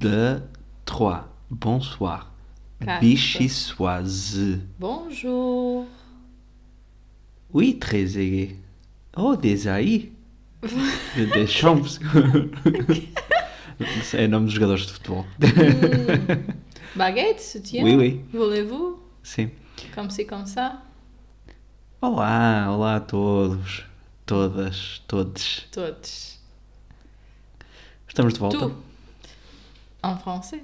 deux, trois. Bonsoir. Quatre. Bonjour. Oui, très aigué. Oh, des aí. Des champs. é nome dos jogadores de futebol. Baguette, soutien. Oui, oui. Voulez-vous? Sim. Comme ci, comme ça. Olá, olá a todos. Todas, todos. Todos. Estamos de volta. Tu. En français.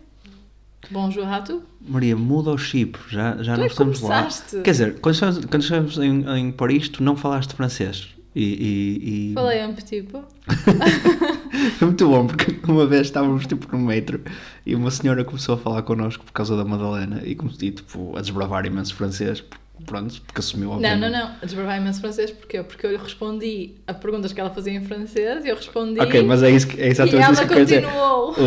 Bonjour à tu. Maria, muda o chip, já, já Tu não é estamos lá. começaste. Quer dizer, quando estamos, quando estamos em, em Paris, tu não falaste francês. E, e- e- Falei um peu. Foi muito bom, porque uma vez estávamos tipo no metro e uma senhora começou a falar connosco por causa da Madalena e comecei tipo, a desbravar imenso francês, pronto, porque assumiu Não, obviamente. não, não. A desbravar imenso francês porquê? Porque eu lhe respondi a perguntas que ela fazia em francês e eu respondi. Ok, mas é, isso que, é exatamente ela isso que eu dizer.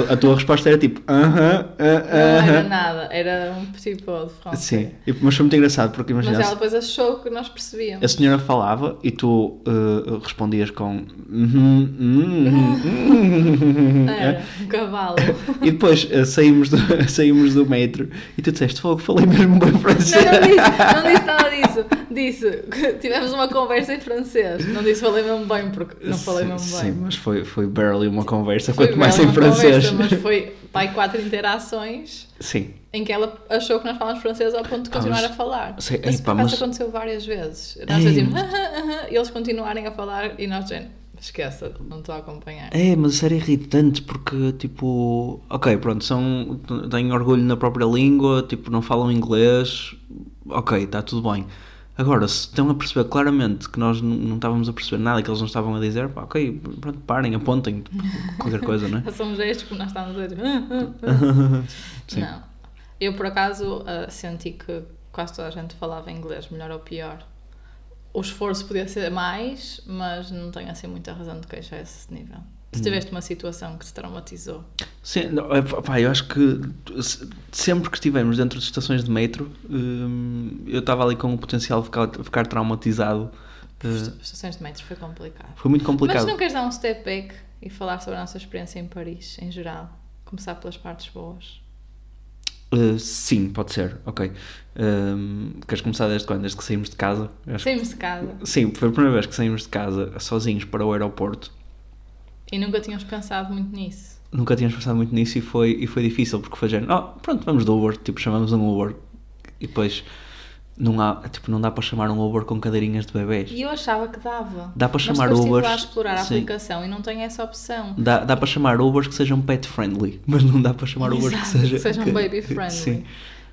A tua resposta era tipo, aham, Não era aham. nada, era um peu de francês. Sim, E- mas foi muito engraçado porque Mas imagina ela depois achou que nós percebíamos. a senhora falava e tu uh, respondias com uhum, uhum, uhum. Era um cavalo. e depois uh, saímos, do, saímos do metro e tu disseste, fogo, falei mesmo bem francês. Não, não disse, não disse nada disso. Disse que tivemos uma conversa em francês. Não disse falei mesmo bem, porque não falei mesmo sim, bem. Sim, mas foi, foi barely uma conversa, Foi quanto mais em francês. conversa, mas foi pai quatro interações Sim, em que ela achou que nós falávamos francês ao ponto de continuar mas- a falar. sei- acaso mas- aconteceu várias vezes. Nós Ei, fazíamos mas- "Ah, ah, ah", e eles continuarem a falar e nós dizendo, esqueça, não estou a acompanhar. É, mas isso era irritante porque, tipo, ok, pronto, são, têm orgulho na própria língua, tipo, não falam inglês, ok, está tudo bem. Agora, se estão a perceber claramente que nós não estávamos a perceber nada, que eles não estavam a dizer, pá, ok, pronto, parem, apontem, tipo, qualquer coisa, não é? São gestos como nós estamos a dizer. "Ah, ah, ah". Sim. Não. Eu, por acaso, senti que quase toda a gente falava inglês, melhor ou pior. O esforço podia ser mais, mas não tenho assim muita razão de queixar a esse nível. Se tiveste uma situação que te traumatizou. Sim, não, pá, eu acho que se- sempre que estivemos dentro de estações de metro, hum, eu estava ali com o potencial de ficar, ficar traumatizado. Uh, Estações de metros foi complicado. foi muito Mas complicado. não queres dar um step back e falar sobre a nossa experiência em Paris, em geral? Começar pelas partes boas. Uh, sim, pode ser, ok. Um, queres começar desde quando? Desde que saímos de casa? Acho Saímos de casa Sim, foi a primeira vez que saímos de casa sozinhos para o aeroporto. e nunca tínhamos pensado muito nisso. Nunca tínhamos pensado muito nisso e foi, e foi difícil porque foi género, oh, pronto, vamos do Uber, tipo, chamamos um Uber e depois não, há, tipo, não dá para chamar um Uber com cadeirinhas de bebés. E eu achava que dava. Dá para Mas chamar estive Ubers, lá a explorar a sim. aplicação e não tem essa opção. Dá, dá para chamar Ubers que sejam pet friendly, mas não dá para chamar Ubers que, Exato, seja, que sejam que- baby friendly. Sim,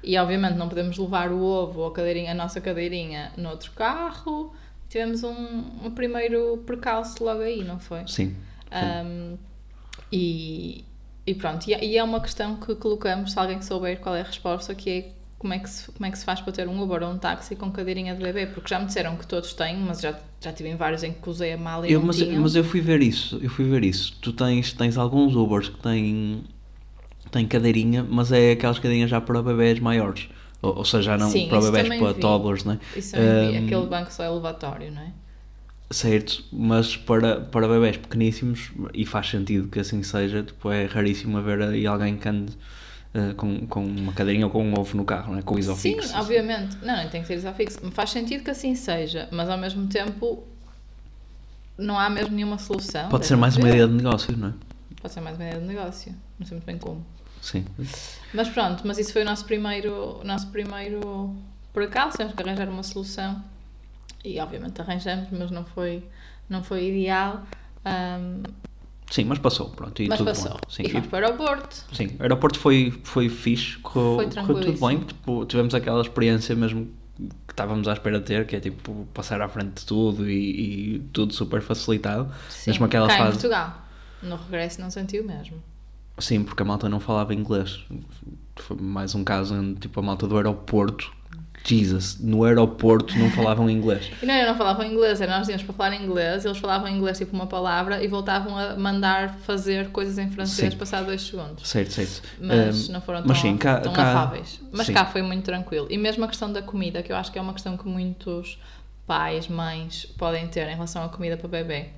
E obviamente não podemos levar o ovo ou a, cadeirinha, a nossa cadeirinha noutro carro. Tivemos um, um primeiro percalço logo aí, não foi? sim. Um, e, e pronto, e, e é uma questão que colocamos, se alguém souber qual é a resposta, que é como é que se, como é que se faz para ter um Uber ou um táxi com cadeirinha de bebê? Porque já me disseram que todos têm, mas já, já tive em vários em que usei a mala e Eu, não mas, tinham. mas eu fui ver isso, eu fui ver isso. Tu tens, tens alguns Ubers que têm, têm cadeirinha, mas é aquelas cadeirinhas já para bebés maiores. Ou, ou seja, já não Sim, para bebés, para vi. toddlers, não é? Isso também vi, Um, aquele banco só elevatório, não é? Certo, mas para, para bebés pequeníssimos, e faz sentido que assim seja, tipo, é raríssimo haver aí alguém que ande eh, com, com uma cadeirinha ou com um ovo no carro, é? Com Sim, isofix. obviamente. Não, não tem que ser isofixo. Faz sentido que assim seja, mas ao mesmo tempo não há mesmo nenhuma solução. Pode ser mais uma ideia de negócio, não é? Pode ser mais uma ideia de negócio. Não sei muito bem como. Sim. Mas pronto, mas isso foi o nosso primeiro, o nosso primeiro percalço, temos que arranjar uma solução. E obviamente arranjamos, mas não foi, não foi ideal. Ahm, Sim, mas passou, pronto, e mas tudo passou. bom. Sim, e fomos para o aeroporto. Sim, o aeroporto foi, foi fixe, correu, Foi correu tudo bem. Tipo, tivemos aquela experiência mesmo que estávamos à espera de ter, que é tipo passar à frente de tudo e, e tudo super facilitado. Sim, Mesmo aquela cá em fase. Portugal. No regresso não sentiu mesmo. Sim, porque a malta não falava inglês. Foi mais um caso onde tipo, a malta do aeroporto, Jesus, no aeroporto não falavam inglês. E não, eu não falava inglês, era nós íamos para falar inglês, eles falavam inglês tipo uma palavra e voltavam a mandar fazer coisas em francês passado dois segundos. Certo, certo. Mas Um, não foram tão, mas sim, cá- tão cá- afáveis. Mas sim. cá foi muito tranquilo. E mesmo a questão da comida, que eu acho que é uma questão que muitos pais, mães podem ter em relação à comida para bebê.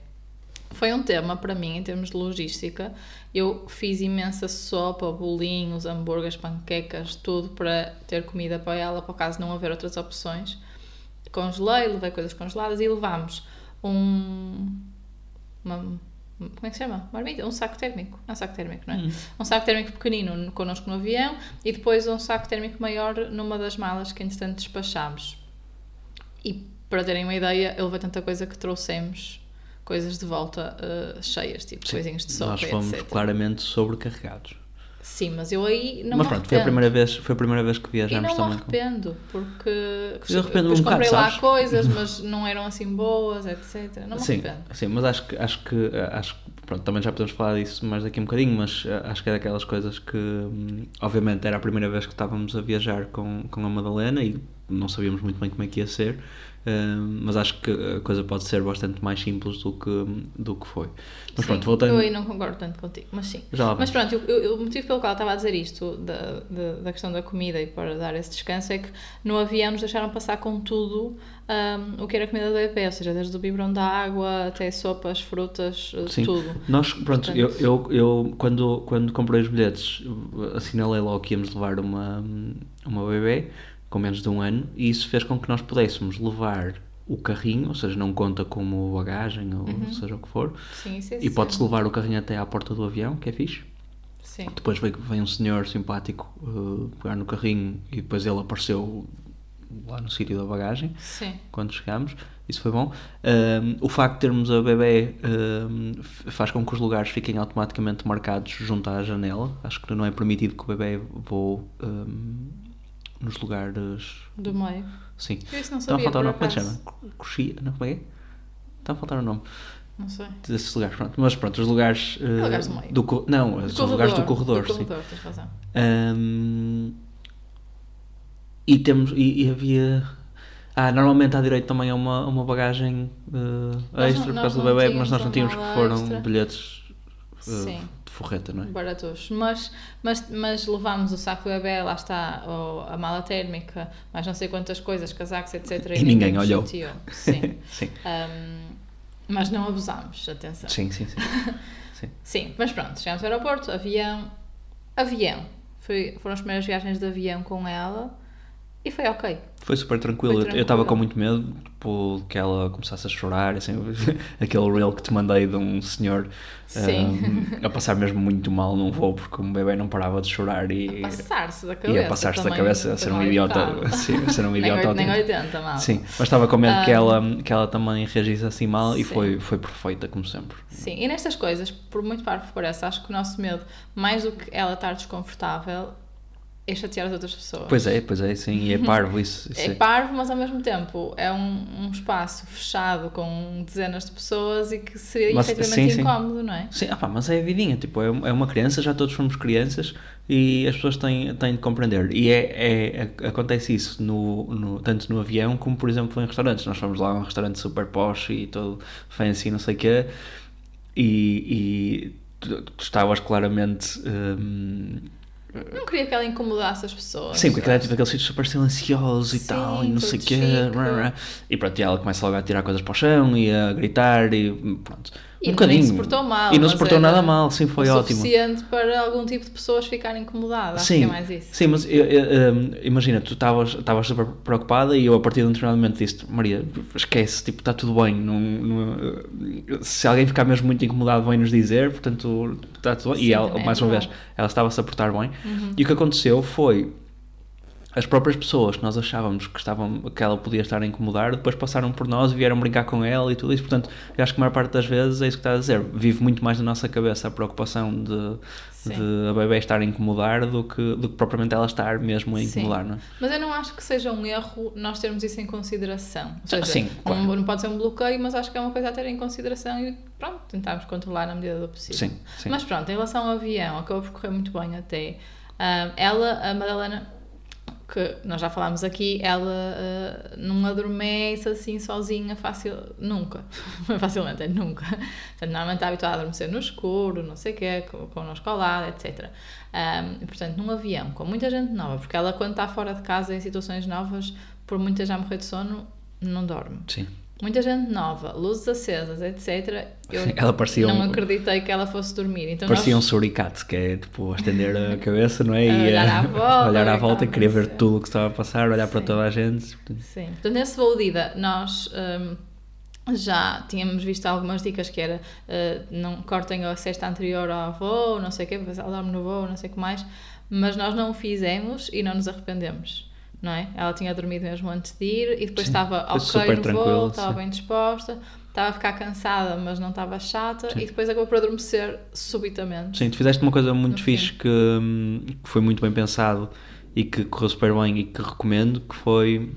Foi um tema para mim em termos de logística. Eu fiz imensa sopa, bolinhos, hambúrgueres, panquecas, tudo para ter comida para ela, por caso não haver outras opções. Congelei, levei coisas congeladas e levámos um. Uma, como é que se chama? Um saco térmico. É um saco térmico, não é? Hum. Um saco térmico pequenino connosco no avião e depois um saco térmico maior numa das malas que entretanto despachámos. E para terem uma ideia, eu levei tanta coisa que trouxemos coisas de volta uh, cheias, tipo Sim, coisinhas de sopa, Nós fomos etc. claramente sobrecarregados. Sim, mas eu aí não Mas me pronto, foi a arrependo. primeira vez, foi a primeira vez que viajamos não me também. com- arrependo, porque Eu arrependo-me depois um bocado, comprei lá sabes? coisas, mas não eram assim boas, etc. Não me Sim, arrependo. sim, mas acho que acho que acho que pronto, também já podemos falar disso mais daqui a um bocadinho, mas eh, acho que é daquelas coisas que hum, obviamente era a primeira vez que estávamos a viajar com, com a Madalena e não sabíamos muito bem como é que ia ser, mas acho que a coisa pode ser bastante mais simples do que, do que foi. Mas Sim, pronto, voltando. Eu aí não concordo tanto contigo, mas sim. Mas pronto, eu- eu- o motivo pelo qual eu estava a dizer isto, da, da, da questão da comida e para dar esse descanso, é que no avião nos deixaram passar com tudo hum, o que era comida do BP, ou seja, desde o biberão da água até sopas, frutas, eh, Sim. tudo. Nós, pronto, Portanto- eu, eu, eu quando, quando comprei os bilhetes assinalei logo que íamos levar uma, uma bebê com menos de um ano e isso fez com que nós pudéssemos levar o carrinho, ou seja, não conta como bagagem ou Uhum. seja o que for, Sim, é e pode-se levar o carrinho até à porta do avião, que é fixe. Sim. Depois veio, veio um senhor simpático uh, pegar no carrinho e depois ele apareceu lá no sítio da bagagem Sim. quando chegámos, isso foi bom. Um, o facto de termos a bebê um, faz com que os lugares fiquem automaticamente marcados junto à janela. Acho que não é permitido que o bebê voe um, nos lugares. Do meio. Sim. Eu isso não Está a faltar o nome, como é que chama? Coxia? Não, como é que é? Está a faltar o nome Não sei. desses lugares. Pronto. Mas pronto, os lugares. uh, Lugares do meio. do não, os lugares do corredor. Do sim. corredor, tens razão. Um, e temos e, e havia ah, normalmente à direita também é uma, uma bagagem uh, extra não- por causa do bebê, mas nós não tínhamos que foram extra. bilhetes Sim. de forreta, não é? baratos. Mas, mas, mas levámos o saco do bebê, lá está, a mala térmica, mais não sei quantas coisas, casacos, etc. E ninguém nos olhou. chateou. Sim. sim. Ahm, mas não abusámos, atenção. sim, sim, sim. sim. Sim, mas pronto, chegámos ao aeroporto, avião. Avião. Foi, foram as primeiras viagens de avião com ela e foi ok. Foi super tranquilo. Foi Eu- Eu estava tranquilo. com muito medo tipo, que ela começasse a chorar. Assim, aquele reel que te mandei de um senhor um, a passar mesmo muito mal num voo porque um bebê não parava de chorar e, Passar-se da cabeça. e a passar-se da cabeça a ser um idiota. Sim, a ser um Nem idiota. Nem autêntico. 80, mal. Sim, mas estava com medo que, Ah. ela, que ela também reagisse assim mal e Sim. foi, foi perfeita, como sempre. Sim, e nestas coisas, por muito parvo que pareça, acho que o nosso medo, mais do que ela estar desconfortável, é chatear as outras pessoas. Pois é, pois é, sim, e é parvo isso. isso É parvo, mas ao mesmo tempo é um, um espaço fechado com dezenas de pessoas e que seria Mas- efetivamente sim, sim. incómodo, não é? Sim, ah pá, mas é a vidinha, tipo, é, é uma criança, já todos fomos crianças e as pessoas têm, têm de compreender. E é, é- é- acontece isso no, no- tanto no avião como, por exemplo, em restaurantes. Nós fomos lá a um restaurante super posh e todo fancy, não sei o quê, e, e tu, tu estavas claramente. hum, Não queria que ela incomodasse as pessoas. Sim, porque aquilo é tipo aquele sítio super silencioso e Sim, tal, e não sei o quê. chique. E pronto, e ela começa logo a tirar coisas para o chão e a gritar e pronto. E um nem bocadinho. se portou mal. E não se portou nada mal, sim, foi ótimo. suficiente para algum tipo de pessoas ficarem incomodadas. Acho Sim, que é mais isso. sim, mas eu- eu, hum, imagina, tu estavas super preocupada e eu a partir de um determinado momento disse Maria, esquece, tipo, está tudo bem. Não, não- se alguém ficar mesmo muito incomodado, vem nos dizer, portanto, está tudo bem. Sim, e ela, é mais uma vez. Uhum. ela estava-se a portar bem. E o que aconteceu foi as próprias pessoas que nós achávamos que, estavam, que ela podia estar a incomodar, depois passaram por nós e vieram brincar com ela e tudo isso. Portanto, eu acho que a maior parte das vezes é isso que está a dizer. Vive muito mais na nossa cabeça a preocupação de, Sim. de a bebê estar a incomodar do que, do que propriamente ela estar mesmo a Sim. incomodar, não é? Mas eu não acho que seja um erro nós termos isso em consideração. Ou seja, Sim, claro. um- não pode ser um bloqueio, mas acho que é uma coisa a ter em consideração e pronto, tentarmos controlar na medida do possível. Sim, sim. Mas pronto, em relação ao avião, acabou por correr muito bem até. Ah, ela, a Madalena, que nós já falámos aqui, ela ah, não adormece assim sozinha fácil, nunca. Facilmente, é nunca. Portanto, normalmente está habituada a adormecer no escuro, não sei o quê, com, connosco ao lado, etc. E, portanto, num avião, com muita gente nova, porque ela quando está fora de casa em situações novas, por muita já morrer de sono, não dorme. Sim. Muita gente nova, luzes acesas, etc. Eu Ela parecia não um- acreditei que ela fosse dormir. Então Parecia um nós, suricato, que é tipo estender a cabeça, não é? E olhar à volta, olhar à volta e queria ver tudo o que estava a passar, olhar para Sim. toda a gente. Sim. Portanto, nesse voo de ida, nós hum, já tínhamos visto algumas dicas que era uh, não cortem a cesta anterior ao voo, não sei o quê, ela dorme no voo, não sei o que mais, mas nós não o fizemos e não nos arrependemos. Não é? Ela tinha dormido mesmo antes de ir e depois Sim, estava ok no voo, estava bem disposta, estava a ficar cansada, mas não estava chata Sim. e depois acabou por adormecer subitamente. Sim, tu fizeste uma coisa muito No fixe que, hum, que foi muito bem pensado e que correu super bem e que recomendo, que foi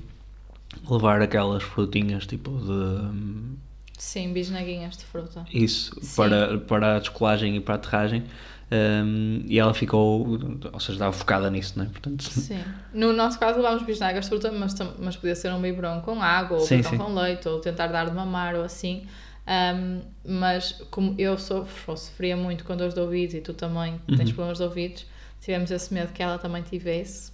levar aquelas frutinhas tipo de hum, Sim, bisnaguinhas de fruta. isso Sim. para, para a descolagem e para a aterragem hum, e ela ficou, ou seja, estava focada nisso, não é? Portanto, Sim. No nosso caso levámos bisnagas de fruta, mas, mas podia ser um biberon com água, ou Sim, sim. com leite, ou tentar dar de mamar, ou assim. Ahm, mas como eu sofro, sofria muito com dores de ouvidos e tu também tens Uhum. problemas de ouvidos, tivemos esse medo que ela também tivesse.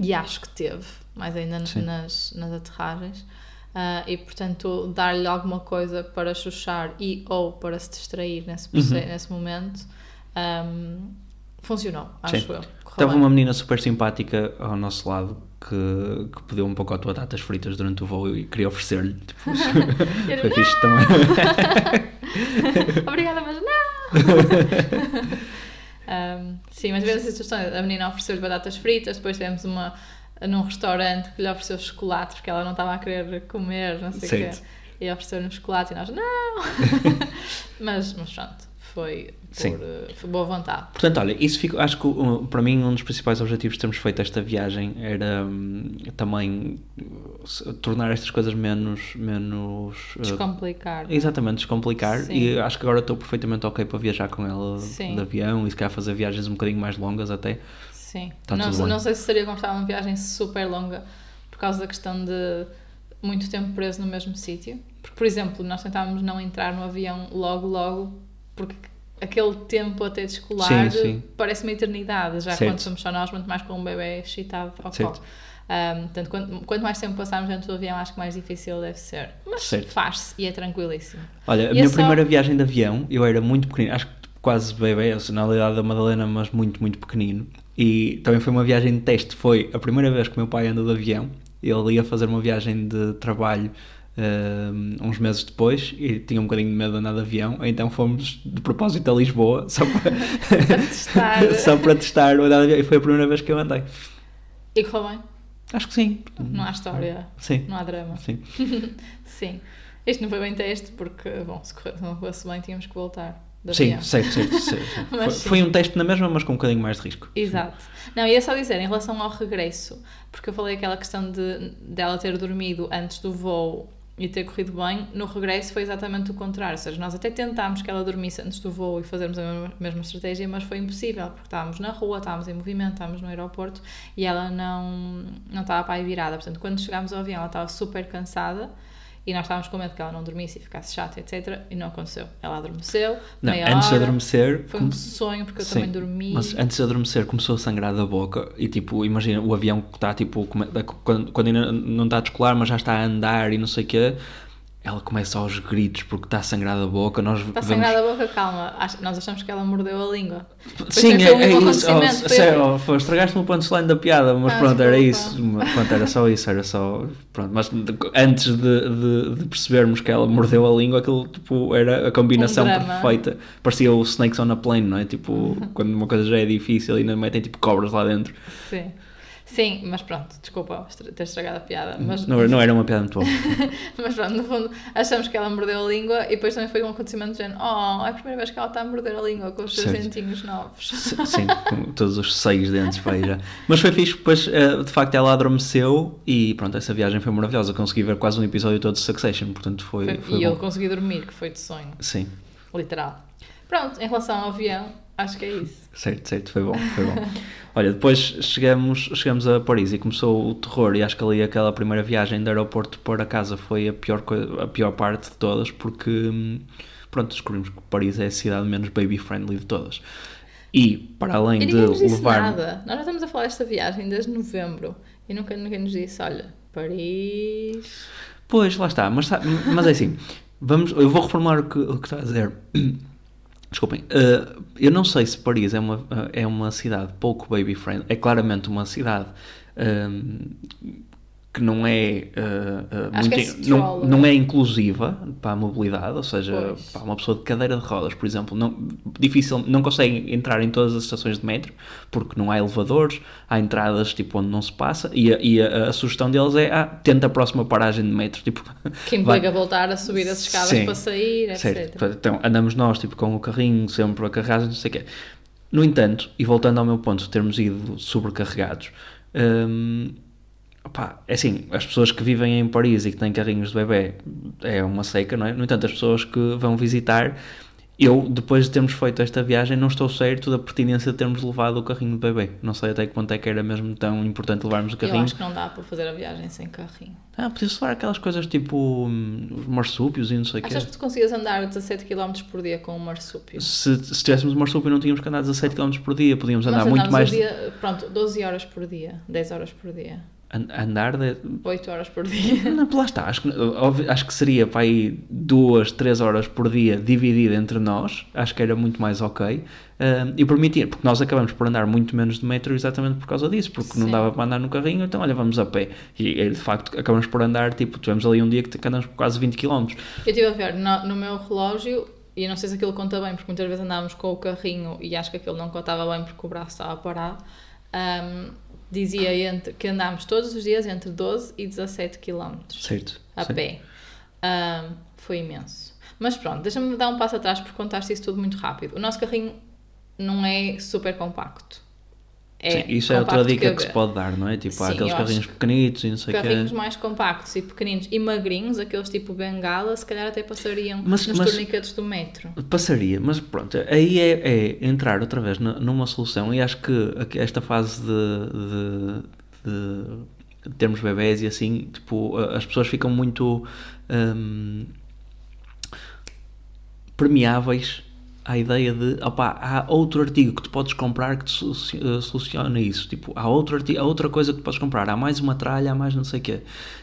E acho que teve, mais ainda Sim. nas, nas aterragens. Ah, e portanto, dar-lhe alguma coisa para chuchar e ou para se distrair nesse, Uhum. nesse momento ahm, funcionou, acho Sim. eu. Estava uma menina super simpática ao nosso lado que, que pediu um pouco a tua batatas fritas durante o voo e queria oferecer-lhe. Tipo, foi fixe também. Obrigada, mas não! Um, sim, mas essa situação. A menina ofereceu-lhe batatas fritas, depois tivemos uma num restaurante que lhe ofereceu chocolate porque ela não estava a querer comer, não sei o quê. E ofereceu-lhe um chocolate e nós, não! mas, mas pronto, foi Sim. por eh, foi boa vontade. Portanto, olha, isso fica, acho que uh, para mim um dos principais objetivos de termos feito esta viagem era hum, também uh, tornar estas coisas menos. menos uh, Descomplicar. Exatamente, descomplicar Sim. e acho que agora estou perfeitamente ok para viajar com ela Sim. de avião e se calhar fazer viagens um bocadinho mais longas até. Sim. Tá não, não sei se seria confortável uma viagem super longa por causa da questão de muito tempo preso no mesmo sítio. Porque, por exemplo, nós tentávamos não entrar no avião logo, logo, porque aquele tempo até descolar Sim, sim. parece uma eternidade, já Certo. quando somos só nós, muito mais com um bebê excitado ao Certo. colo. Um, portanto, quanto, quanto mais tempo passarmos dentro do avião, acho que mais difícil deve ser. Mas faz-se e é tranquilíssimo. Olha, a E é minha só- primeira viagem de avião, eu era muito pequenino, acho que quase bebê, eu na realidade da Madalena, mas muito, muito pequenino. E também foi uma viagem de teste. Foi a primeira vez que o meu pai andou de avião. Ele ia fazer uma viagem de trabalho hum, uns meses depois e tinha um bocadinho de medo de andar de avião. Então fomos de propósito a Lisboa só para, Para testar. só para testar o andar de avião. E foi a primeira vez que eu andei. E correu bem. Acho que sim. Não há história, Sim. não há drama. Sim. Sim. Este não foi bem teste porque, bom, se, não corresse bem, tínhamos que voltar. de Sim, certo, certo, Foi, sim. foi um teste na mesma, mas com um bocadinho mais de risco. Exato. Não, ia só dizer, em relação ao regresso, porque eu falei aquela questão de dela ter dormido antes do voo e ter corrido bem, no regresso foi exatamente o contrário. Ou seja, nós até tentámos que ela dormisse antes do voo e fazermos a mesma, estratégia, mas foi impossível, porque estávamos na rua, estávamos em movimento, estávamos no aeroporto e ela não, não estava para aí virada. Portanto, quando chegámos ao avião, ela estava super cansada. E nós estávamos com medo que ela não dormisse e ficasse chata, etc. E não aconteceu. Ela adormeceu, Não, antes de hora. adormecer. Foi um sonho, porque eu Sim, também dormi. Mas antes de adormecer começou a sangrar da boca e tipo, imagina o avião que está tipo, quando, quando ainda não está a descolar, mas já está a andar e não sei o quê, ela começa aos gritos porque está a sangrar da boca. Nós Está vemos- sangrada a boca, calma. Nós achamos que ela mordeu a língua. Depois Sim, é, um é isso. Oh, sério, oh, foi, estragaste-me o punchline da piada, mas Ah, pronto, era isso. Pronto, era só isso, era só. Pronto, mas antes de, de- de percebermos que ela mordeu a língua, aquilo tipo, era a combinação Um perfeita. Parecia o Snakes on a Plane, não é? Tipo, quando uma coisa já é difícil e ainda metem tipo cobras lá dentro. Sim. Sim, mas pronto, desculpa ter estragado a piada. Mas, Não, não era uma piada muito boa. mas pronto, no fundo, achamos que ela mordeu a língua e depois também foi um acontecimento de género: Oh, é a primeira vez que ela está a morder a língua com os seus Certo. dentinhos novos. Sim, com todos os seis dentes para aí já. Mas foi fixe, depois eh, de facto ela adormeceu e pronto, essa viagem foi maravilhosa. Consegui ver quase um episódio todo de Succession, portanto foi, Foi- foi e eu bom. consegui dormir, que foi de sonho, Sim, literal. Pronto, em relação ao avião, acho que é isso. certo, certo, foi bom, foi bom. Olha, depois chegamos, chegamos a Paris e começou o terror e acho que ali aquela primeira viagem do aeroporto para casa foi a pior, a pior parte de todas porque hum, pronto, descobrimos que Paris é a cidade menos baby friendly de todas. E para além E de nos disse levar nada. Nós já estamos a falar desta viagem desde novembro e nunca ninguém nos disse: olha, Paris. Pois, lá está. Mas, mas é assim, vamos, eu vou reformular o que, o que está a dizer. Desculpem, uh, eu não sei se Paris é uma, é uma cidade pouco baby friendly. É claramente uma cidade um, que não é, uh, uh, muito, é não, não é inclusiva para a mobilidade, ou seja, para uma pessoa de cadeira de rodas, por exemplo, não, difícil, não consegue entrar em todas as estações de metro porque não há elevadores, há entradas tipo onde não se passa e a, e a, a sugestão deles é ah, tenta a próxima paragem de metro. Tipo, que implica voltar a subir as escadas Sim, para sair, etc. Certo. Então andamos nós tipo, com o carrinho sempre a carregar, não sei o quê. No entanto, e voltando ao meu ponto de termos ido sobrecarregados, hum, É assim, as pessoas que vivem em Paris e que têm carrinhos de bebê é uma seca, não é? No entanto, as pessoas que vão visitar, eu, depois de termos feito esta viagem, não estou certo da pertinência de termos levado o carrinho de bebê. Não sei até que ponto é que era mesmo tão importante levarmos o carrinho. Eu acho que não dá para fazer a viagem sem carrinho. Ah, podia-se levar aquelas coisas tipo hum, os marsúpios e não sei o quê. Achas que tu conseguias andar 17 km por dia com um marsúpio? Se, se tivéssemos um marsúpio não tínhamos que andar 17 km por dia, podíamos andar Nós muito mais... Dia, pronto, 12 horas por dia, 10 horas por dia andar de... 8 horas por dia. Não, lá está, acho que, acho que seria para aí 2, 3 horas por dia dividido entre nós, acho que era muito mais ok. Uh, e permitir, porque nós acabamos por andar muito menos de metro exatamente por causa disso, porque Sim. não dava para andar no carrinho, então olha, vamos a pé. E de facto acabamos por andar, tipo, tivemos ali um dia que andamos por quase 20 km. Eu estive a ver no, no meu relógio, e não sei se aquilo conta bem, porque muitas vezes andávamos com o carrinho e acho que aquilo não contava bem porque o braço estava parado. Um, dizia entre, que andámos todos os dias entre 12 e 17 km. Certo. A certo. pé. Um, foi imenso. Mas pronto, deixa-me dar um passo atrás porque contaste isso tudo muito rápido. O nosso carrinho não é super compacto. É Sim, isso é outra dica que, que, se pode dar, não é? Tipo, Sim, há aqueles carrinhos pequenitos e não sei o quê. Carrinhos mais compactos e pequeninos e magrinhos, aqueles tipo bengala, se calhar até passariam mas, nos mas, torniquetes do metro. Passaria, mas pronto, aí é, é entrar outra vez numa solução e acho que esta fase de, de, de termos bebés e assim, tipo, as pessoas ficam muito hum, permeáveis à ideia de opa, há outro artigo que tu podes comprar que te eh, soluciona isso. Tipo, há outro artigo, há outra coisa que tu podes comprar, há mais uma tralha, há mais não sei o quê.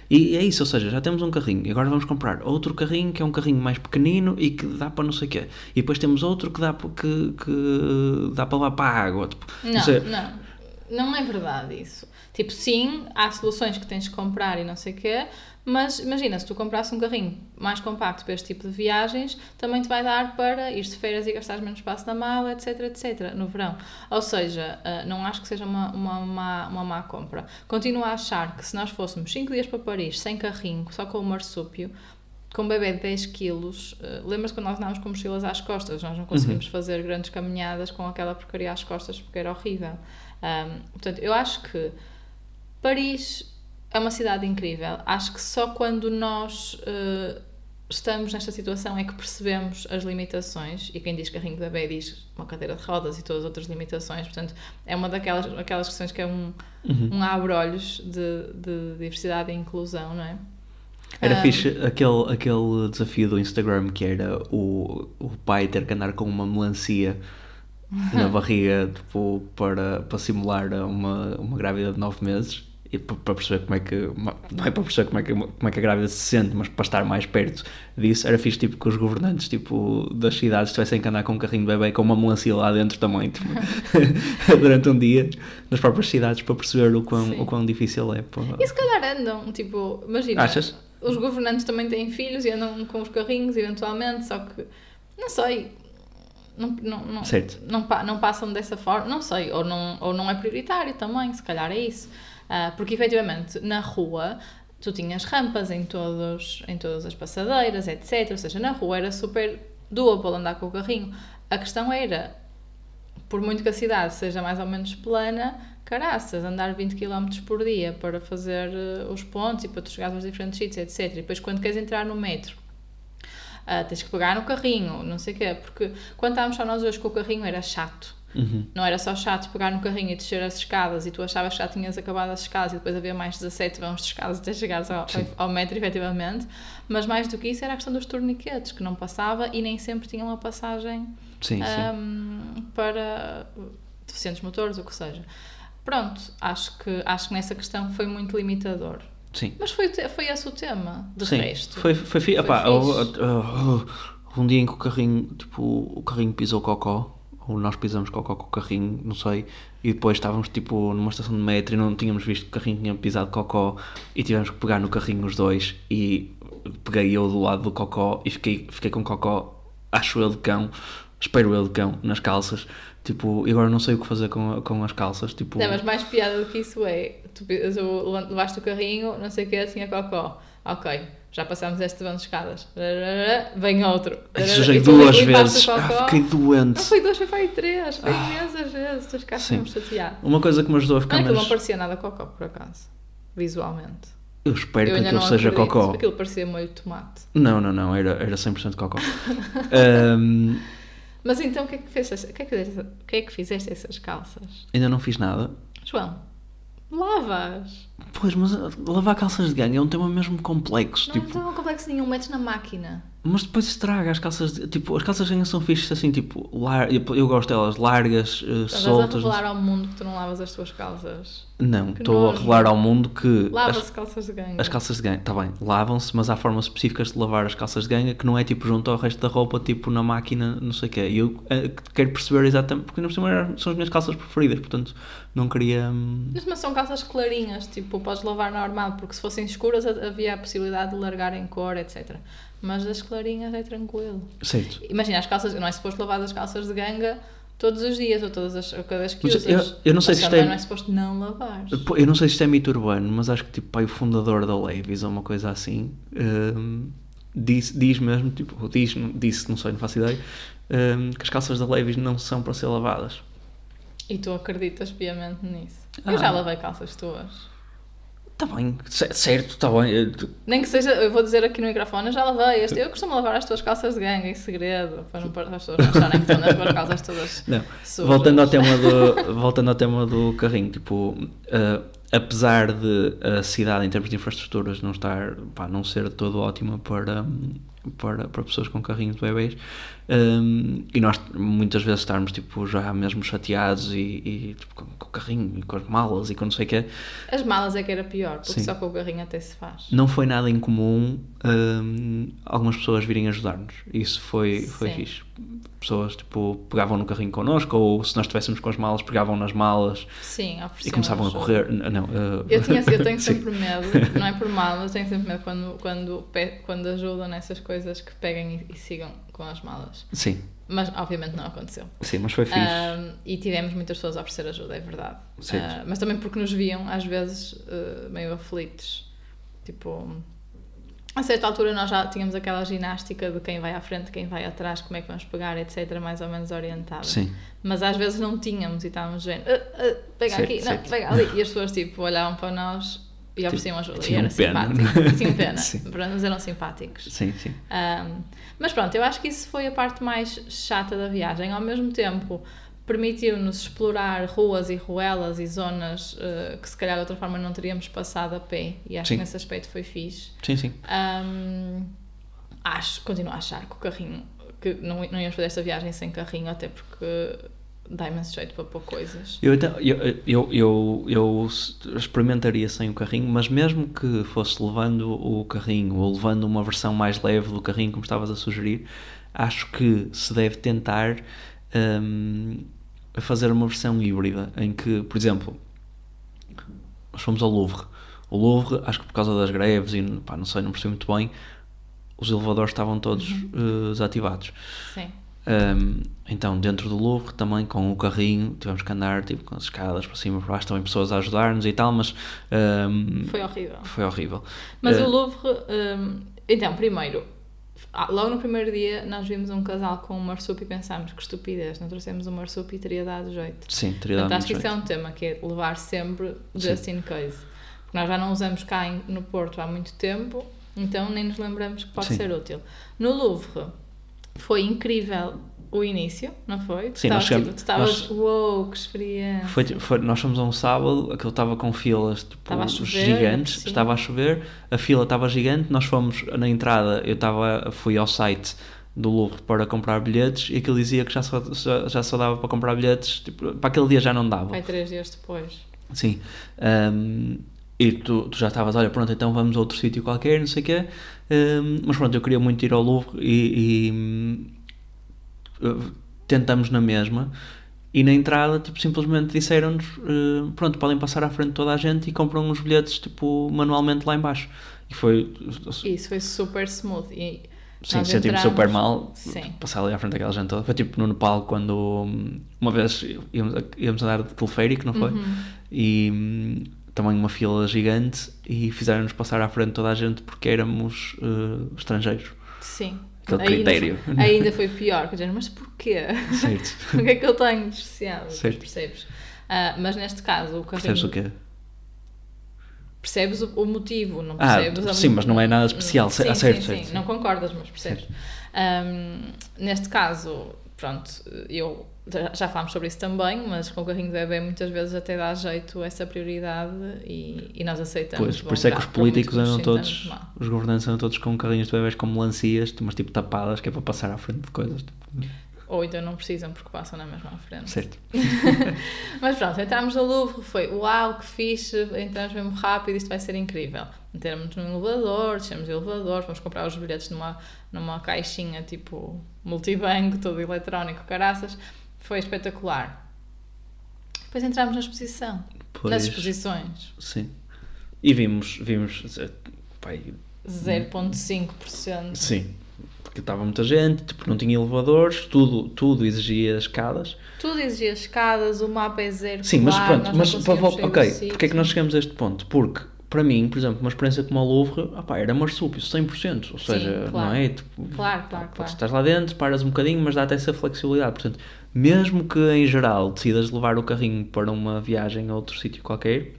E é isso, ou seja, já temos um carrinho e agora vamos comprar outro carrinho que é um carrinho mais pequenino e que dá para não sei o quê. E depois temos outro que dá, que, que dá para levar para a água. Tipo, não, é... não, não é verdade isso. Tipo, sim, há soluções que tens de comprar e não sei o quê, mas imagina, se tu comprasse um carrinho mais compacto para este tipo de viagens, também te vai dar para ir de feiras e gastar menos espaço na mala, etc, etc, no verão. Ou seja, uh, não acho que seja uma, uma, uma, uma má compra. Continuo a achar que se nós fôssemos 5 dias para Paris sem carrinho, só com o marsúpio, com um bebê de 10 quilos, uh, lembras-te quando nós andávamos com mochilas às costas? Nós não conseguimos uhum. fazer grandes caminhadas com aquela porcaria às costas porque era horrível. Um, portanto, eu acho que Paris é uma cidade incrível. Acho que só quando nós uh, estamos nesta situação é que percebemos as limitações. E quem diz carrinho de bebê diz uma cadeira de rodas e todas as outras limitações. Portanto, é uma daquelas aquelas questões que é um, uhum. um abre-olhos de, de diversidade e inclusão, não é? Era um, fixe aquele, aquele desafio do Instagram que era o, o pai ter que andar com uma melancia na barriga tipo, para, para simular uma, uma grávida de 9 meses para perceber como é que não é para perceber como é que, como é que a grávida se sente, mas para estar mais perto disso, era fixe tipo que os governantes tipo, das cidades tivessem que andar com um carrinho de bebê com uma melancia lá dentro também tipo, durante um dia nas próprias cidades para perceber o quão, o quão difícil é. Pô. E se calhar andam, tipo, imagina, Achas? os governantes também têm filhos e andam com os carrinhos eventualmente, só que não sei, não, não, não, certo. não, não passam dessa forma, não sei, ou não, ou não é prioritário também, se calhar é isso. Uh, porque efetivamente na rua tu tinhas rampas em, todos, em todas as passadeiras, etc. Ou seja, na rua era super doable andar com o carrinho. A questão era, por muito que a cidade seja mais ou menos plana, caraças, andar 20 km por dia para fazer uh, os pontos e para tu chegar aos diferentes sítios, etc. E depois quando queres entrar no metro, uh, tens que pegar no carrinho, não sei o quê, porque quando estávamos só nós hoje com o carrinho era chato Uhum. Não era só chato pegar no carrinho e descer as escadas e tu achavas que já tinhas acabado as escadas e depois havia mais 17 vãos de escadas até chegares ao, ao, metro, efetivamente. Mas mais do que isso era a questão dos torniquetes, que não passava e nem sempre tinha uma passagem sim, um, sim. para deficientes motores, ou o que seja. Pronto, acho que, acho que nessa questão foi muito limitador. Sim. Mas foi, foi esse o tema, de Sim, resto. foi, foi, fi- Foi fixe. houve- houve um dia em que o carrinho, tipo, o carrinho pisou cocó, ou nós pisamos cocó com o carrinho, não sei, e depois estávamos, tipo, numa estação de metro e não tínhamos visto que o carrinho tinha pisado cocó. E tivemos que pegar no carrinho os dois. E peguei eu do lado do cocó e fiquei, fiquei com cocó, acho eu de cão, espero eu de cão, nas calças, tipo, e agora não sei o que fazer com, com as calças, tipo... Não, mas mais piada do que isso é, tu, levaste o carrinho, não sei o que, tinha cocó. Ok, já passámos este vão de escadas. Vem outro. E tu duas vezes, ah, fiquei doente. Não foi duas, foi para três. Foi imensas vezes. Tu ficaste mesmo chateado. Uma coisa que me ajudou a Não, ficar aquilo menos... não parecia nada cocó, por acaso. Visualmente. Eu espero Eu que aquilo não seja acredito. cocó. Aquilo parecia molho de tomate. Não, não, não, era, era 100% cocó. Ahm, Mas então o que é que fizeste? O que é que fizeste, o que é que fizeste essas calças? ainda não fiz nada. João, lavas. Pois, mas uh, lavar calças de gangue é um tema mesmo complexo. Não, tipo, não é um complexo nenhum, metes na máquina. Mas depois estraga as calças. De, tipo, as calças de gangue são fixas assim, tipo, lar, eu, gosto delas largas, uh, Estás a soltas. revelar ao mundo que tu não lavas as tuas calças. Não, estou a revelar ao mundo que. Lava-se As, calças de gangue. as calças de gangue, está bem, lavam-se, mas há formas específicas de lavar as calças de gangue que não é tipo junto ao resto da roupa, tipo na máquina, não sei o quê. E eu eh, quero perceber exatamente, porque ainda por cima eram- são as minhas calças preferidas, portanto não queria. hum, Mas mas são calças clarinhas, tipo, podes lavar normal, porque se fossem escuras ha- havia a possibilidade de largar em cor, etc. Mas as clarinhas é tranquilo. Certo. Imagina, as calças, não é suposto lavar as calças de ganga todos os dias ou todas as, ou cada vez que Mas usas. eu- eu não sei se isto é- não é suposto não lavar. Eu não sei se isto é mito urbano, mas acho que tipo, pai, o fundador da Levis ou uma coisa assim hum, diz, diz mesmo, tipo, diz, disse, não sei, não faço ideia, hum, que as calças da Levis não são para ser lavadas. E tu acreditas piamente nisso. Ah. Eu já lavei calças tuas. Está bem, ce- certo, está bem. eu- Nem que seja, eu vou dizer aqui no microfone, eu já lavei. Este, eu costumo lavar as tuas calças de ganga em segredo, para não para as pessoas acharem que estão nas tuas calças todas Não, sujas. voltando ao tema do, voltando ao tema do carrinho, tipo, ah, apesar de a cidade em termos de infraestruturas não estar, pá, não ser todo ótima para, hum, para, para pessoas com carrinhos de bebês, hum, e nós muitas vezes estarmos tipo, já mesmo chateados e, e, tipo, com, com o carrinho e com as malas e com não sei o quê, As malas é que era pior, porque Sim. só com o carrinho até se faz. não foi nada incomum hum, algumas pessoas virem ajudar-nos. Isso foi, foi Sim. fixe. Pessoas tipo, pegavam no carrinho connosco, ou se nós estivéssemos com as malas, pegavam nas malas Sim, e começavam a correr. Não, uh, Eu, tinha, eu tenho sempre medo, não é por mal, mas tenho sempre medo quando, quando, quando ajudam nessas coisas que peguem e, e sigam com as malas. Sim, Mas obviamente não aconteceu. sim, mas foi fixe. E tivemos muitas pessoas a oferecer ajuda, é verdade. Certo. Ah, mas também porque nos viam, às vezes, ah, meio aflitos. Tipo, a certa altura nós já tínhamos aquela ginástica de quem vai à frente, quem vai atrás, como é que vamos pegar, etc., mais ou menos orientada. Sim. Mas às vezes não tínhamos e estávamos dizendo, "Ah, ah, pega Certo, aqui, não, certo. pega ali. E as pessoas tipo, olhavam para nós e ofereciam ajuda. E tinham era pena, simpático. não é? E tinham pena. Sim. Mas eram simpáticos. Sim, sim. Um, mas pronto, eu acho que isso foi a parte mais chata da viagem. Ao mesmo tempo, permitiu-nos explorar ruas e ruelas e zonas uh, que se calhar de outra forma não teríamos passado a pé. E acho Sim. que nesse aspecto foi fixe. Sim, sim. Um, acho, continuo a achar que o carrinho, que não, não íamos fazer esta viagem sem carrinho, até porque dá imenso jeito para pôr coisas. Eu, eu, eu, eu, experimentaria sem o carrinho, mas mesmo que fosse levando o carrinho ou levando uma versão mais leve do carrinho, como estavas a sugerir, acho que se deve tentar hum, fazer uma versão híbrida em que, por exemplo, nós fomos ao Louvre. O Louvre, acho que por causa das greves e pá, não sei, não percebi muito bem, os elevadores estavam todos eh, desativados. Sim. Um, então, dentro do Louvre, também com o carrinho, tivemos que andar tipo, com as escadas para cima e para baixo, também pessoas a ajudar-nos e tal, mas um, Foi horrível. foi horrível. Mas Eh, o Louvre, hum, então, primeiro, ah, logo no primeiro dia nós vimos um casal com um marsup e pensámos que estupidez, não trouxemos um marsup e teria dado jeito. Sim, teria dado Portanto, acho que isso é jeito. um tema que é levar sempre just in case. Porque nós já não usamos cá em- no Porto há muito tempo, então nem nos lembramos que pode Sim. ser útil. No Louvre foi incrível o início, não foi? Tu Sim, nós estavas, chegamos- tipo, tu estavas, uou, que experiência. Foi, foi- nós fomos a um sábado, aquilo estava com filas tipo, chover, gigantes, sim. estava a chover, a fila estava gigante, nós fomos na entrada, eu estava, fui ao site do Louvre para comprar bilhetes e aquilo dizia que já só, já, já só dava para comprar bilhetes, tipo, para aquele dia já não dava. Vai três dias depois. Sim. Um, e tu, tu já estavas, olha, pronto, então vamos a outro sítio qualquer, não sei o quê. Hum, mas pronto, eu queria muito ir ao Louvre e, e, hum, tentamos na mesma. E na entrada, tipo, simplesmente disseram-nos, uh, pronto, podem passar à frente de toda a gente e compram os bilhetes, tipo, manualmente lá embaixo. E foi... Isso foi super smooth. E Sim, senti-me super mal Sim. passar ali à frente daquela gente toda. Foi tipo no Nepal, quando hum, uma vez íamos, íamos andar de teleférico, não foi? Uhum. E também uma fila gigante e fizeram-nos passar à frente toda a gente porque éramos uh, estrangeiros. Sim. Aquele ainda critério. Foi, ainda foi pior, quer dizer, mas porquê? Certo. o que é que eu tenho de especial? Certo. Percebes? Uh, mas neste caso, o carrinho... Percebes o quê? Percebes o, o motivo, não ah, percebes? Ah, sim, mas não é nada especial, sim, ah, certo, sim, certo, sim, não concordas, mas percebes. Um, neste caso, pronto, eu já falámos sobre isso também, mas com o carrinho de bebê muitas vezes até dá jeito essa prioridade e, e nós aceitamos. Pois, por isso é que os políticos andam todos, os governantes andam todos com carrinhos de bebés como melancias, mas tipo tapadas, que é para passar à frente de coisas. Tipo. Ou então não precisam porque passam na mesma à frente. Certo. mas pronto, entramos no Louvre, foi uau, que fixe, entramos mesmo rápido, isto vai ser incrível. Entramos no elevador, descemos o elevador, vamos comprar os bilhetes numa, numa caixinha tipo multibanco, todo eletrónico, caraças foi espetacular. Depois entramos na exposição. Pois, nas exposições. Sim. E vimos, vimos pai, 0.5%. Sim. Porque estava muita gente, tipo, não tinha elevadores, tudo, tudo exigia escadas. Tudo exigia escadas, o mapa é zero. Sim, mas pronto, mas para. Ok, porque é que nós chegamos a este ponto? Porque para mim, por exemplo, uma experiência como a Louvre, opá, era marsúpio, 100%, ou seja, Sim, claro. não é? Tipo, claro, claro, claro. Estás lá dentro, paras um bocadinho, mas dá-te essa flexibilidade. Portanto, mesmo que em geral decidas levar o carrinho para uma viagem a outro sítio qualquer,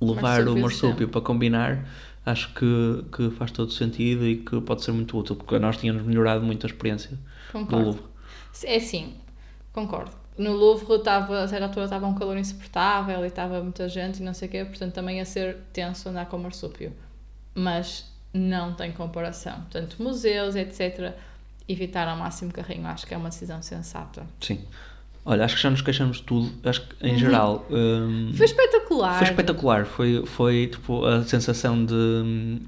levar marsúpio o marsúpio para combinar, acho que, que faz todo sentido e que pode ser muito útil, porque nós tínhamos melhorado muito a experiência concordo. do Louvre. É sim, concordo. No Louvre estava, a certa altura estava um calor insuportável e estava muita gente e não sei o quê, portanto também ia ser tenso andar com marsúpio. Mas não tem comparação. Portanto, museus, etc evitar ao máximo carrinho. Acho que é uma decisão sensata. Sim. Olha, acho que já nos queixamos de tudo. Acho que, em uhum. geral... Um, foi espetacular. Foi espetacular. Foi, foi tipo, a sensação de, de,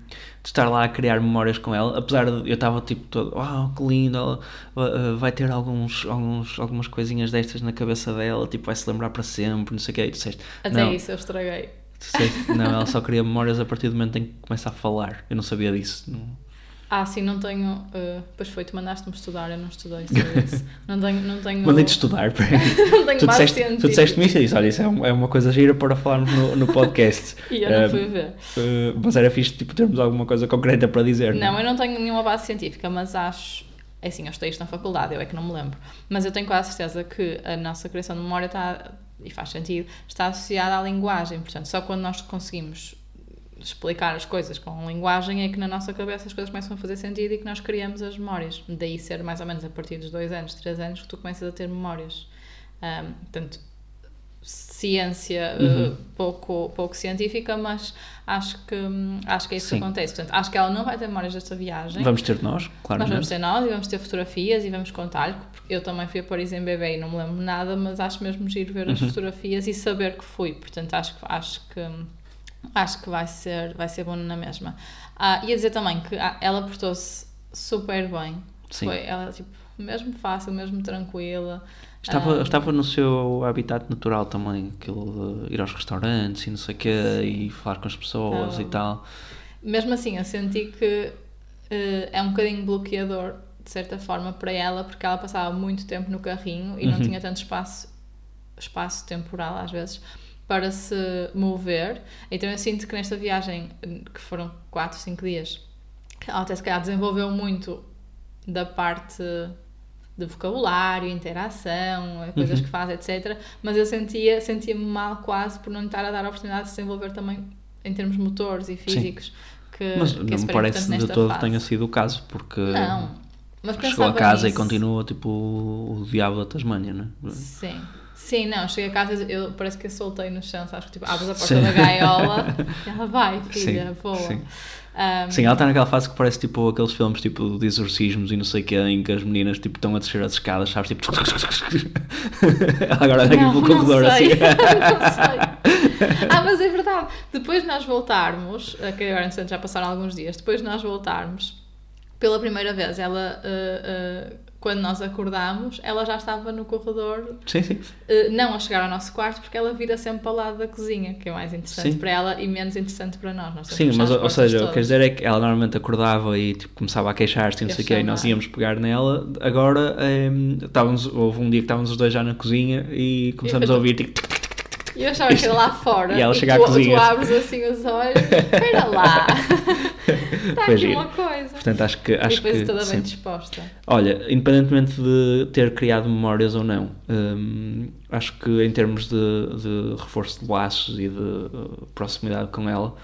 estar lá a criar memórias com ela. Apesar de eu estava tipo todo... Uau, que lindo. Ela, vai ter alguns, alguns, algumas coisinhas destas na cabeça dela. Tipo, vai se lembrar para sempre. Não sei o que. E disseste... Até não, isso eu estraguei. Disseste, não, ela só cria memórias a partir do momento em que começa a falar. Eu não sabia disso. Não... Ah, sim, não tenho. Uh, pois foi, tu mandaste-me estudar, eu não estudei sobre isso. Não tenho. Não tenho Mandei-te estudar, não tenho tu disseste, tu disseste-me isso e disse: olha, isso é, é uma coisa gira para falarmos no, no podcast. e eu não fui ver. Uh, mas era fixe tipo, termos alguma coisa concreta para dizer. Não, não, eu não tenho nenhuma base científica, mas acho. É assim, eu estudei isto na faculdade, eu é que não me lembro. Mas eu tenho quase certeza que a nossa criação de memória está, e faz sentido, está associada à linguagem. Portanto, só quando nós conseguimos explicar as coisas com linguagem é que na nossa cabeça as coisas começam a fazer sentido e que nós criamos as memórias. Daí ser mais ou menos a partir dos dois anos, três anos, que tu começas a ter memórias. Um, portanto, ciência uhum. uh, pouco, pouco científica, mas acho que, acho que é isso Sim. que acontece. Portanto, acho que ela não vai ter memórias desta viagem. Vamos ter nós, claro. Nós vamos ter nós e vamos ter fotografias e vamos contar-lhe. Eu também fui a Paris em bebê e não me lembro nada, mas acho mesmo giro ver as uhum. fotografias e saber que fui. Portanto, acho, acho que acho que vai ser, vai ser bom na mesma. Ah, ia dizer também que ah, ela portou-se super bem. Sim. Foi ela, tipo, mesmo fácil, mesmo tranquila. Estava, um, ah, estava no seu habitat natural também, aquilo de ir aos restaurantes e não sei o quê, sim. e falar com as pessoas então, e tal. Mesmo assim, eu senti que uh, é um bocadinho bloqueador, de certa forma, para ela, porque ela passava muito tempo no carrinho e uhum. não tinha tanto espaço, espaço temporal, às vezes, para se mover. Então eu sinto que nesta viagem, que foram 4, 5 dias, ela até se calhar desenvolveu muito da parte de vocabulário, interação, coisas uhum. que faz, etc. Mas eu sentia, sentia-me mal quase por não estar a dar a oportunidade de se desenvolver também em termos motores e físicos. Sim. Que, mas que não me parece de todo que tenha sido o caso, porque não, chegou a casa nisso. e continua tipo o diabo da Tasmânia, não é? Sim. Sim, não, cheguei a casa, eu parece que eu soltei no chão, sabes? Tipo, abres a porta sim. da gaiola e ela vai, filha, sim, voa. Sim. Um, sim, ela está naquela fase que parece tipo aqueles filmes tipo de exorcismos e não sei o que, em que as meninas tipo, estão a descer as escadas, sabes? Tipo. Agora anda aqui pelo corredor assim. não sei. ah, mas é verdade. Depois de nós voltarmos, que agora entretanto já passaram alguns dias, depois de nós voltarmos, pela primeira vez, ela, uh, uh, quando nós acordámos, ela já estava no corredor. Sim, sim. Uh, não a chegar ao nosso quarto, porque ela vira sempre para o lado da cozinha, que é mais interessante sim. para ela e menos interessante para nós. nós sim, mas ou seja, todas. o que quer dizer é que ela normalmente acordava e tipo, começava a queixar-se, não sei o quê, e nós íamos pegar nela. Agora, um, estávamos, houve um dia que estávamos os dois já na cozinha e começamos a ouvir. Tipo, e eu achava que era lá fora. E ela chega à cozinha. Tu abres assim os olhos, espera lá. Está aqui giro. uma coisa. Portanto, acho que. Acho e depois que, toda sim. bem disposta. Olha, independentemente de ter criado memórias ou não, hum, acho que em termos de, de reforço de laços e de uh, proximidade com ela,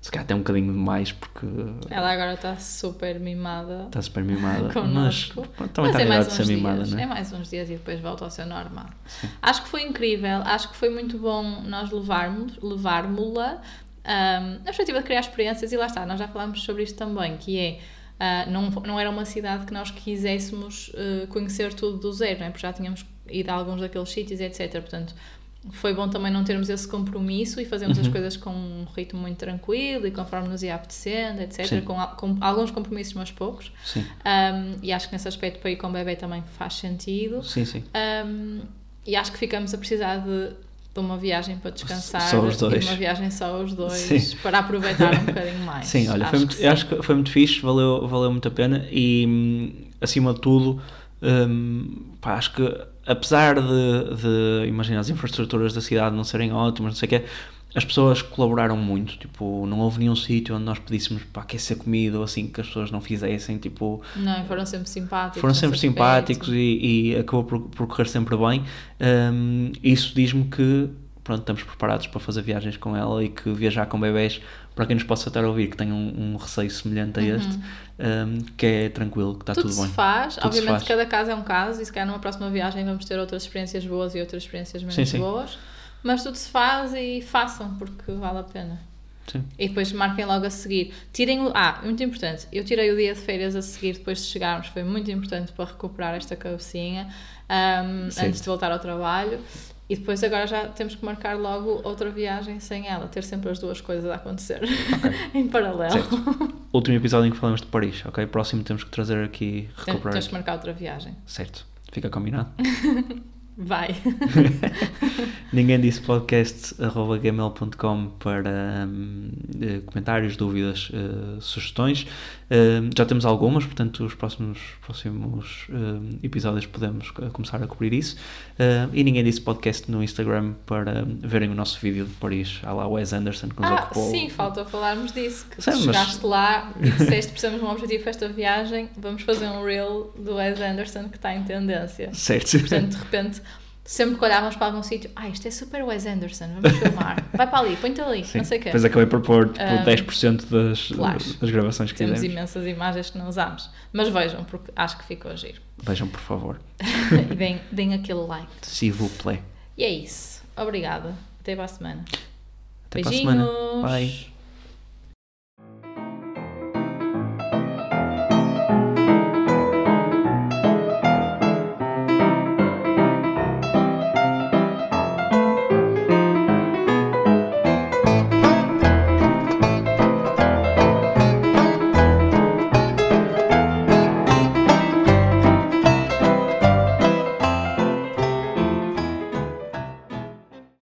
se calhar até um bocadinho demais, porque. Ela agora está super mimada. Está super mimada. Connosco. Mas também está é mais de ser dias, mimada, não é? É mais uns dias e depois volta ao seu normal. Sim. Acho que foi incrível, acho que foi muito bom nós levarmos, levarmos-la um, na perspectiva de criar experiências, e lá está, nós já falámos sobre isto também, que é. Uh, não, não era uma cidade que nós quiséssemos uh, conhecer tudo do zero, é? porque já tínhamos ido a alguns daqueles sítios, etc. Portanto, foi bom também não termos esse compromisso e fazermos uhum. as coisas com um ritmo muito tranquilo e conforme nos ia apetecendo, etc. Com, com, alguns compromissos, mas poucos. Sim. Um, e acho que nesse aspecto para ir com o bebê também faz sentido. Sim, sim. Um, e acho que ficamos a precisar de de uma viagem para descansar só os dois. e uma viagem só os dois Sim. para aproveitar um bocadinho mais. Sim, olha, acho foi muito, que acho que foi muito fixe, valeu, valeu muito a pena e acima de tudo hum, pá, acho que apesar de, de imagina as infraestruturas da cidade não serem ótimas, não sei o quê, as pessoas colaboraram muito, tipo, não houve nenhum sítio onde nós pedíssemos para aquecer comida ou assim que as pessoas não fizessem, tipo... Não, foram sempre simpáticos. Foram sempre simpáticos e, e, acabou por, por correr sempre bem. Um, isso diz-me que, pronto, estamos preparados para fazer viagens com ela e que viajar com bebés, para quem nos possa estar a ouvir, que tem um, um receio semelhante a uhum. este, um, que é tranquilo, que está tudo, tudo. Se faz. Tudo Obviamente se faz. cada caso é um caso e se calhar numa próxima viagem vamos ter outras experiências boas e outras experiências menos sim, sim. boas mas tudo se faz e façam, porque vale a pena. Sim. E depois marquem logo a seguir. Tirem o. Ah, muito importante. Eu tirei o dia de férias a seguir depois de chegarmos. Foi muito importante para recuperar esta cabecinha um, antes de voltar ao trabalho. E depois agora já temos que marcar logo outra viagem sem ela, ter sempre as duas coisas a acontecer okay. em paralelo. Certo. Último episódio em que falamos de Paris, ok? Próximo temos que trazer aqui, recuperar. Temos que marcar outra viagem. Certo. Fica combinado. Vai. Ninguém disse podcast.gmail.com para um, eh, comentários, dúvidas, uh, sugestões. Uh, já temos algumas, portanto, os próximos, próximos uh, episódios podemos começar a cobrir isso. e ninguém disse podcast no Instagram para verem o nosso vídeo de Paris, à lá Wes Anderson, que nos ah, ocupou. Sim, falta falarmos disso. Que chegaste mas... lá e disseste precisamos de um objetivo para esta viagem, vamos fazer um reel do Wes Anderson que está em tendência. Certo. Portanto, de repente sempre que olhávamos para algum sítio, ah, isto é super Wes Anderson, vamos filmar, vai para ali, põe-te ali, Sim. não sei o quê. Depois acabei por pôr tipo, um, 10% das, claro, das gravações que Temos fizemos. imensas imagens que não usámos, mas vejam, porque acho que ficou giro. Vejam, por favor. e deem, deem aquele like. S'il vous plaît. E é isso. Obrigada. Até para a semana. Até Beijinhos. para a semana. Bye.